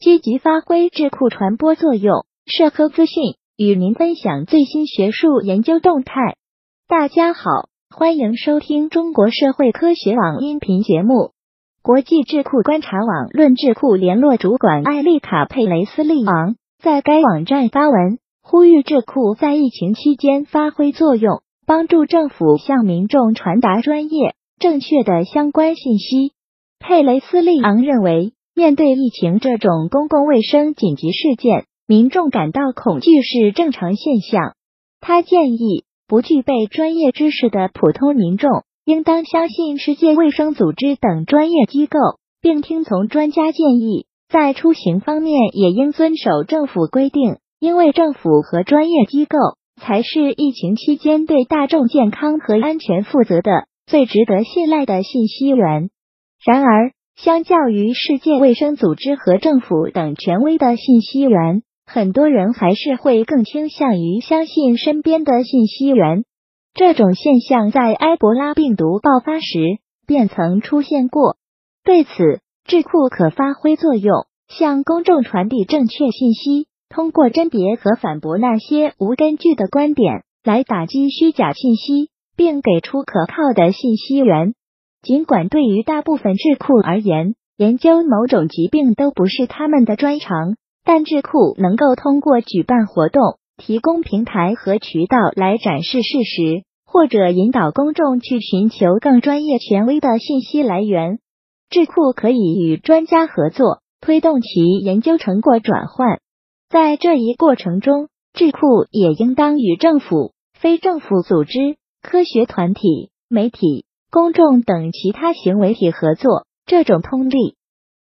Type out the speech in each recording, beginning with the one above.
积极发挥智库传播作用，社科资讯与您分享最新学术研究动态。大家好，欢迎收听中国社会科学网音频节目。国际智库观察网论智库联络主管艾丽卡·佩雷斯利昂在该网站发文，呼吁智库在疫情期间发挥作用，帮助政府向民众传达专业、正确的相关信息。佩雷斯利昂认为。面对疫情这种公共卫生紧急事件，民众感到恐惧是正常现象。他建议，不具备专业知识的普通民众应当相信世界卫生组织等专业机构，并听从专家建议。在出行方面，也应遵守政府规定，因为政府和专业机构才是疫情期间对大众健康和安全负责的最值得信赖的信息源。然而，相较于世界卫生组织和政府等权威的信息源，很多人还是会更倾向于相信身边的信息源。这种现象在埃博拉病毒爆发时便曾出现过。对此，智库可发挥作用，向公众传递正确信息，通过甄别和反驳那些无根据的观点，来打击虚假信息，并给出可靠的信息源。尽管对于大部分智库而言，研究某种疾病都不是他们的专长，但智库能够通过举办活动、提供平台和渠道来展示事实，或者引导公众去寻求更专业、权威的信息来源。智库可以与专家合作，推动其研究成果转换。在这一过程中，智库也应当与政府、非政府组织、科学团体、媒体。公众等其他行为体合作，这种通力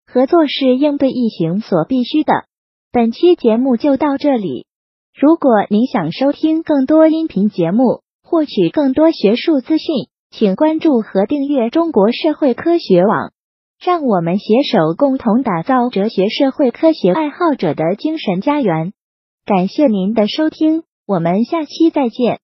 合作是应对疫情所必须的。本期节目就到这里。如果您想收听更多音频节目，获取更多学术资讯，请关注和订阅中国社会科学网。让我们携手共同打造哲学社会科学爱好者的精神家园。感谢您的收听，我们下期再见。